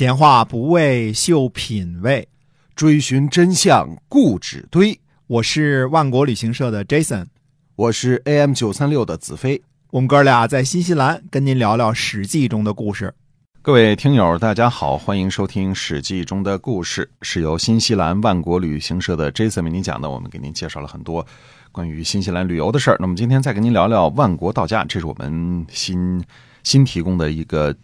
闲话不为秀品味，追寻真相固执堆。我是万国旅行社的 Jason，我是 AM 九三六的子飞。我们哥俩在新西兰跟您聊聊《史记》中的故事。各位听友，大家好，欢迎收听《史记》中的故事，是由新西兰万国旅行社的 Jason 为您讲的。我们给您介绍了很多关于新西兰旅游的事儿。那么今天再跟您聊聊万国到家，这是我们新新提供的一个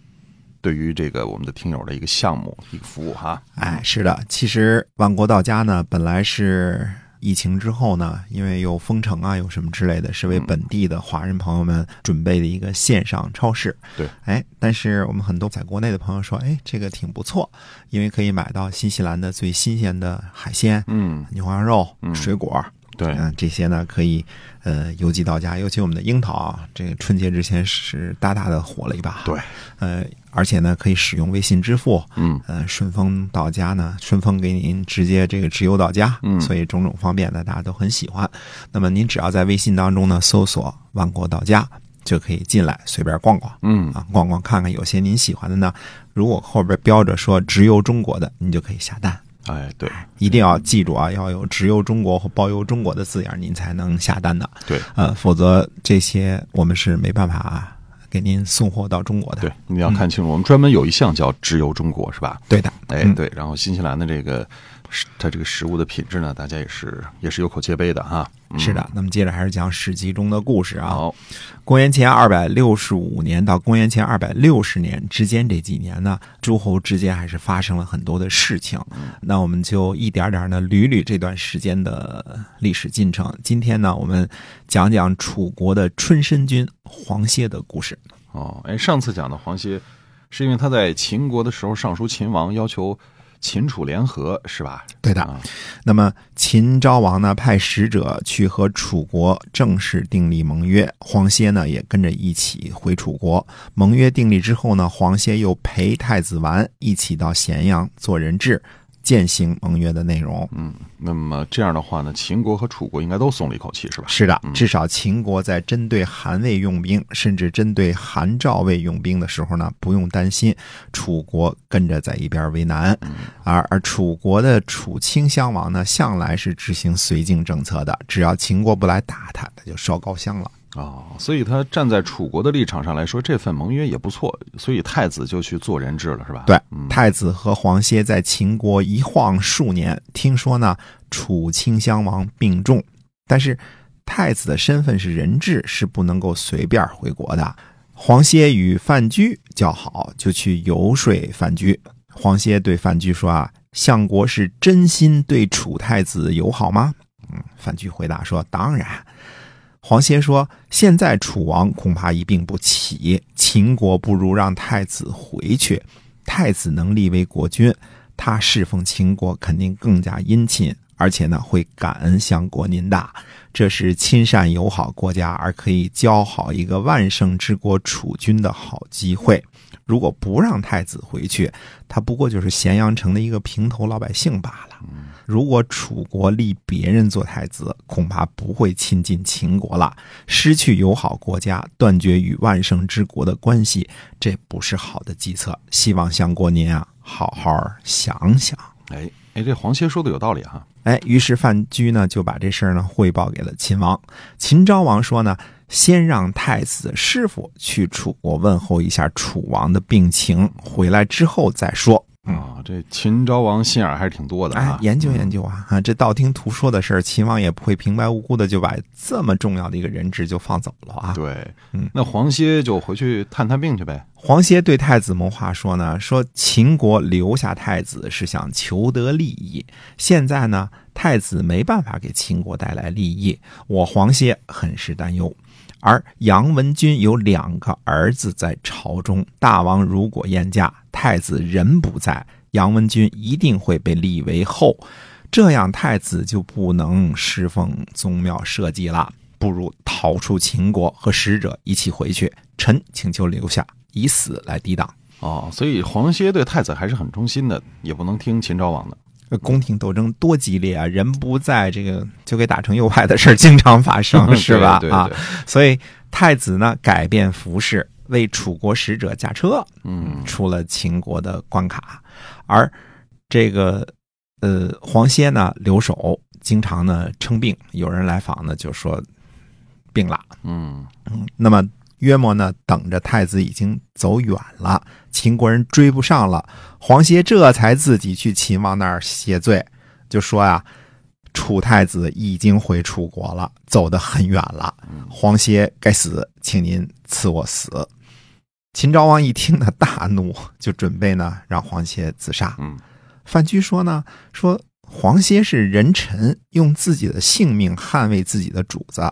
对于这个我们的听友的一个项目、一个服务哈。哎，是的，其实万国到家呢，本来是疫情之后呢，因为有封城啊，有什么之类的，是为本地的华人朋友们准备的一个线上超市。对，哎，但是我们很多在国内的朋友说，哎，这个挺不错，因为可以买到新西兰的最新鲜的海鲜、嗯，牛羊肉、嗯水果。对，嗯，这些呢可以呃邮寄到家，尤其我们的樱桃啊，这个春节之前是大大的火了一把。对，呃，而且呢可以使用微信支付，嗯呃，顺丰到家呢，顺丰给您直接这个直邮到家，嗯所以种种方便呢，大家都很喜欢。那么您只要在微信当中呢搜索“万国到家”，就可以进来随便逛逛嗯啊，逛逛看看有些您喜欢的呢，如果后边标着说直邮中国的，您就可以下单。哎，对一定要记住啊，要有直邮中国或包邮中国的字眼，您才能下单的。对呃，否则这些我们是没办法给您送货到中国的。对，你要看清楚，我们专门有一项叫“直邮中国”，是吧？对的，哎，嗯对，然后新西兰的这个它这个食物的品质呢，大家也是也是有口皆碑的哈。嗯是的。那么接着还是讲《史记》中的故事啊。好，公元前二百六十五年到公元前二百六十年之间这几年呢，诸侯之间还是发生了很多的事情。那我们就一点点的捋捋这段时间的历史进程。今天呢，我们讲讲楚国的春申君黄歇的故事。哦，哎，上次讲的黄歇，是因为他在秦国的时候上书秦王，要求秦楚联合，是吧？对的啊那么秦昭王呢，派使者去和楚国正式订立盟约，黄歇呢也跟着一起回楚国。盟约订立之后呢，黄歇又陪太子完一起到咸阳做人质，践行盟约的内容。嗯，那么这样的话呢，秦国和楚国应该都松了一口气，是吧？是的，至少秦国在针对韩魏用兵，甚至针对韩赵魏用兵的时候呢，不用担心楚国跟着在一边为难。而而楚国的楚顷襄王呢，向来是执行绥靖政策的，只要秦国不来打他，他就烧高香了。哦，所以他站在楚国的立场上来说，这份盟约也不错，所以太子就去做人质了，是吧？对嗯，太子和黄歇在秦国一晃数年，听说呢，楚顷襄王病重，但是太子的身份是人质，是不能够随便回国的。黄歇与范雎交好，就去游说范雎。黄歇对范雎说：“啊，相国是真心对楚太子友好吗？”嗯，范雎回答说：“当然。”黄歇说：“现在楚王恐怕一病不起，秦国不如让太子回去。太子能立为国君，他侍奉秦国肯定更加殷勤，而且呢会感恩相国您大。这是亲善友好国家而可以交好一个万圣之国楚君的好机会。如果不让太子回去，他不过就是咸阳城的一个平头老百姓罢。如果楚国立别人做太子，恐怕不会亲近秦国了，失去友好国家，断绝与万圣之国的关系，这不是好的计策。希望相国您啊，好好想想。哎哎，这黄歇说的有道理哈。哎，于是范雎呢就把这事儿呢汇报给了秦王。秦昭王说呢，先让太子的师傅去楚国问候一下楚王的病情，回来之后再说。啊，这秦昭王心眼还是挺多的啊，。哎研究研究啊啊！这道听途说的事儿，秦王也不会平白无故的就把这么重要的一个人质就放走了啊。对，嗯那黄歇就回去探探病去呗。黄歇对太子谋划说呢，说秦国留下太子是想求得利益，现在呢，太子没办法给秦国带来利益，我黄歇很是担忧。而杨文君有两个儿子在朝中，大王如果宴驾，太子人不在，杨文君一定会被立为后，这样太子就不能侍奉宗庙社稷了。不如逃出秦国，和使者一起回去。臣请求留下，以死来抵挡。哦，所以黄歇对太子还是很忠心的，也不能听秦昭王的。这宫廷斗争多激烈啊！人不在，这个就给打成右派的事儿经常发生，是吧？对对对啊，所以太子呢改变服饰，为楚国使者驾车，嗯出了秦国的关卡，而这个呃黄歇呢留守，经常呢称病，有人来访呢就说病了。嗯那么约莫呢等着太子已经走远了，秦国人追不上了，黄歇这才自己去秦王那儿谢罪，就说呀。楚太子已经回楚国了，走得很远了。黄歇该死，请您赐我死。秦昭王一听呢，大怒，就准备呢让黄歇自杀。嗯范雎说呢，说黄歇是人臣，用自己的性命捍卫自己的主子，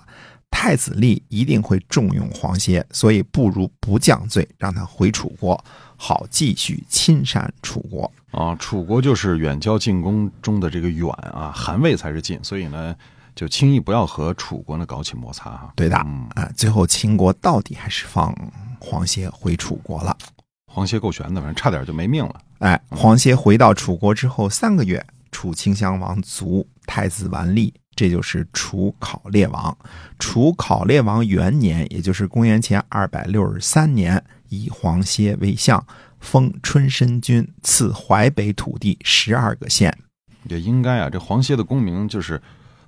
太子立一定会重用黄歇，所以不如不降罪，让他回楚国，好继续亲善楚国。啊，楚国就是远交近攻中的这个远啊，韩魏才是近，所以呢，就轻易不要和楚国呢搞起摩擦哈。对的嗯，啊，最后秦国到底还是放黄歇回楚国了。黄歇够悬的，反正差点就没命了。哎，黄歇回到楚国之后三个月，楚顷襄王卒，太子完立，这就是楚考烈王。楚考烈王元年，也就是公元前二百六十三年，以黄歇为相，封春申君，赐淮北土地十二个县。也应该啊，这黄歇的功名就是，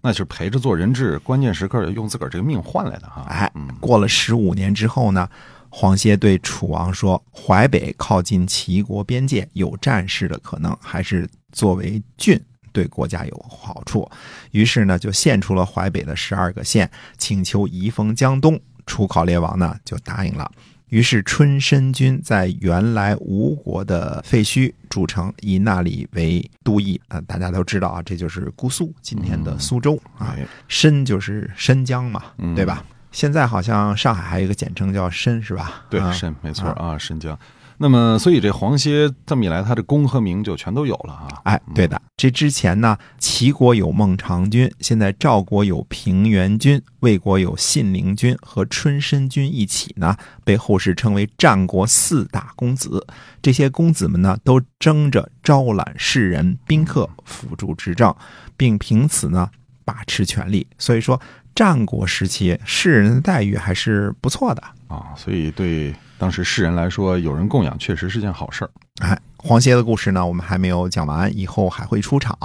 那就是陪着做人质，关键时刻用自个儿这个命换来的哈。哎嗯，过了十五年之后呢，黄歇对楚王说：“淮北靠近齐国边界，有战事的可能，还是作为郡对国家有好处。”于是呢，就献出了淮北的十二个县，请求移封江东。楚考烈王呢就答应了。于是春申君在原来吴国的废墟筑城，以那里为都邑啊、大家都知道啊，这就是姑苏，今天的苏州啊。哎，申就是申江嘛，嗯对吧？现在好像上海还有一个简称叫申，是吧？对，啊申没错啊，申江。那么，所以这黄歇这么一来，他的功和名就全都有了啊。哎，对的。这之前呢，齐国有孟尝君，现在赵国有平原君，魏国有信陵君和春申君一起呢，被后世称为战国四大公子。这些公子们呢，都争着招揽士人、宾客辅助执政，并凭此呢把持权力。所以说，战国时期士人的待遇还是不错的。啊，所以对当时士人来说，有人供养确实是件好事儿。哎，黄歇的故事呢，我们还没有讲完，以后还会出场。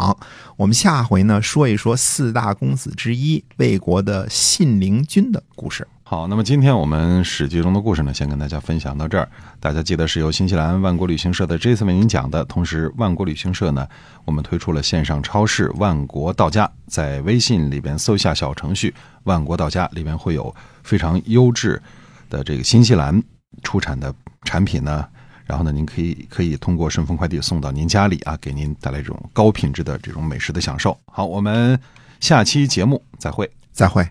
我们下回呢，说一说四大公子之一魏国的信陵君的故事。好，那么今天我们史记中的故事呢，先跟大家分享到这儿。大家记得是由新西兰万国旅行社的 Jason 为您讲的。同时，万国旅行社呢，我们推出了线上超市“万国到家”，在微信里边搜一下小程序“万国到家”，里边会有非常优质的这个新西兰出产的产品呢。然后呢，您可以可以通过顺丰快递送到您家里啊，给您带来这种高品质的这种美食的享受。好，我们下期节目再会。再会。